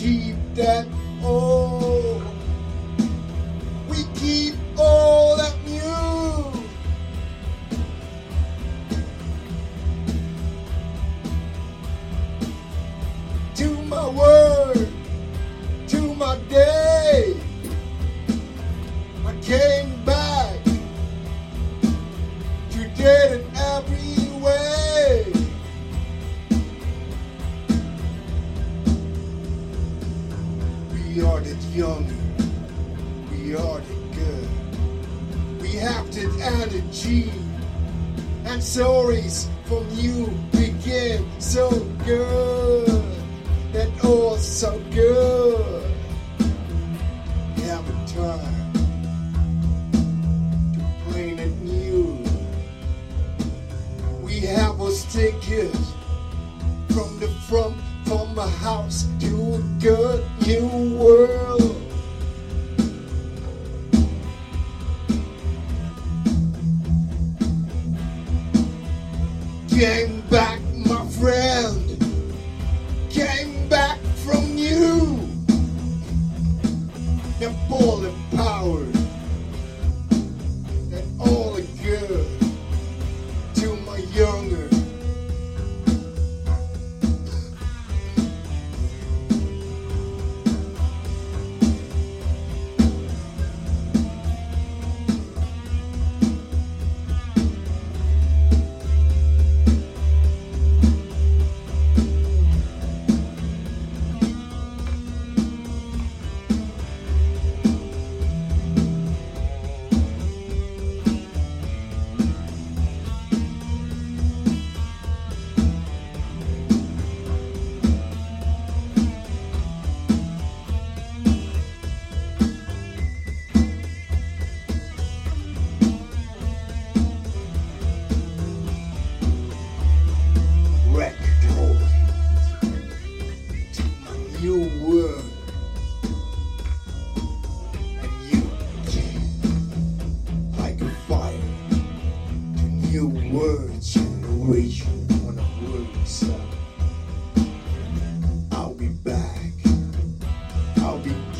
achieve that adapted energy and stories from you begin so good and all so good. Have a time to plan it new. We have us ticket from the front, from a house to a good new world. Yeah.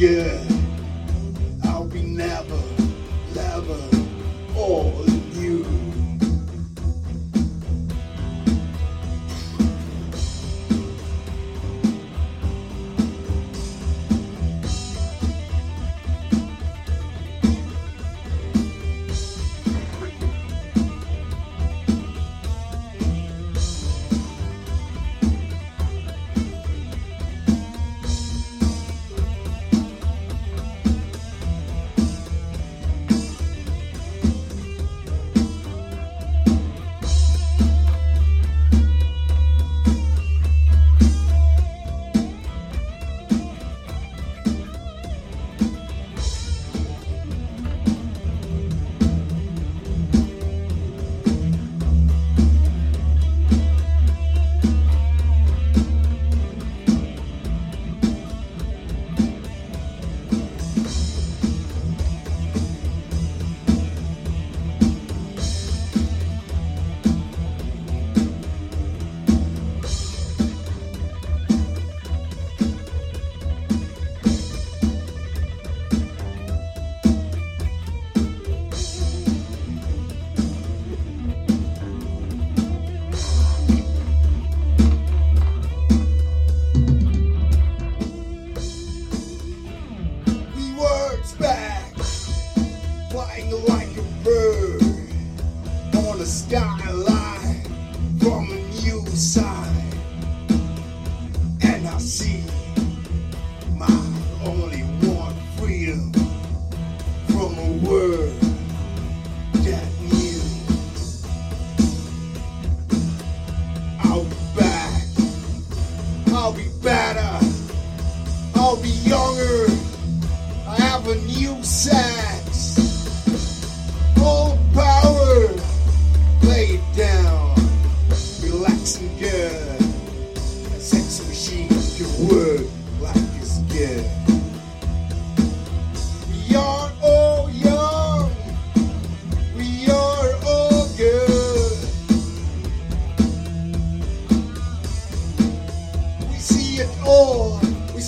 Yeah.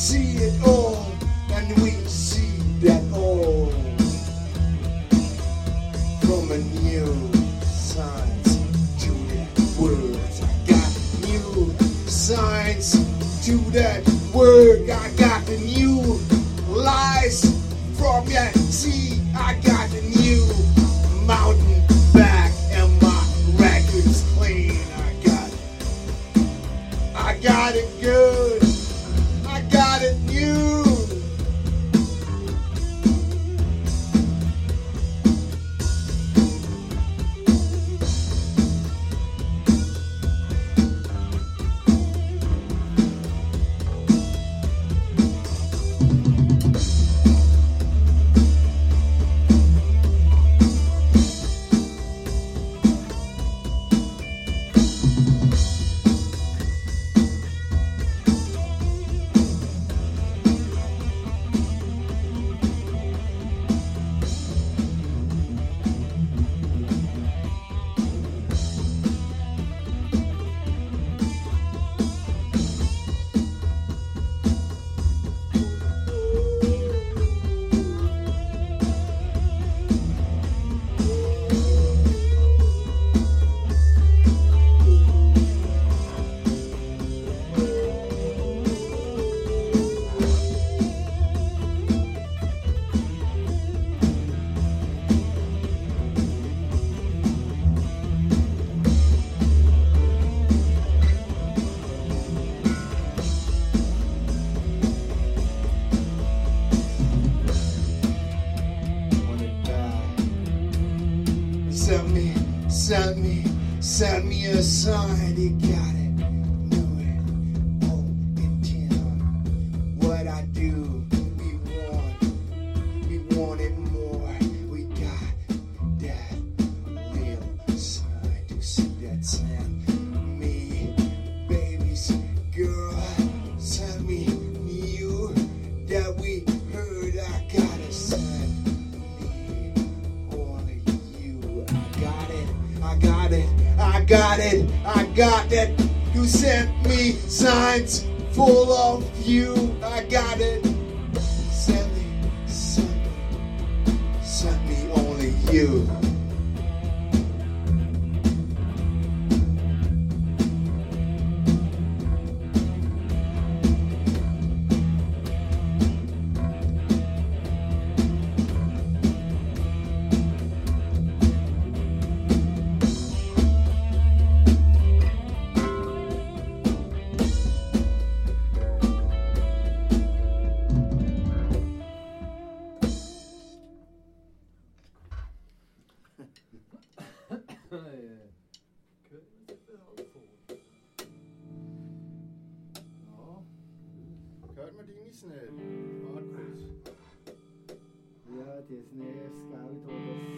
See it all, and we see that all from a new science to that word. I got new science to that word. I got the new lies from that sea. I got the new sent me, sent me aside. You got it, I got it, I got it. You sent me signs full of you. I got it. Send me, send me, send me only you. nicht, Markus? Ja, das Nervsgeld, das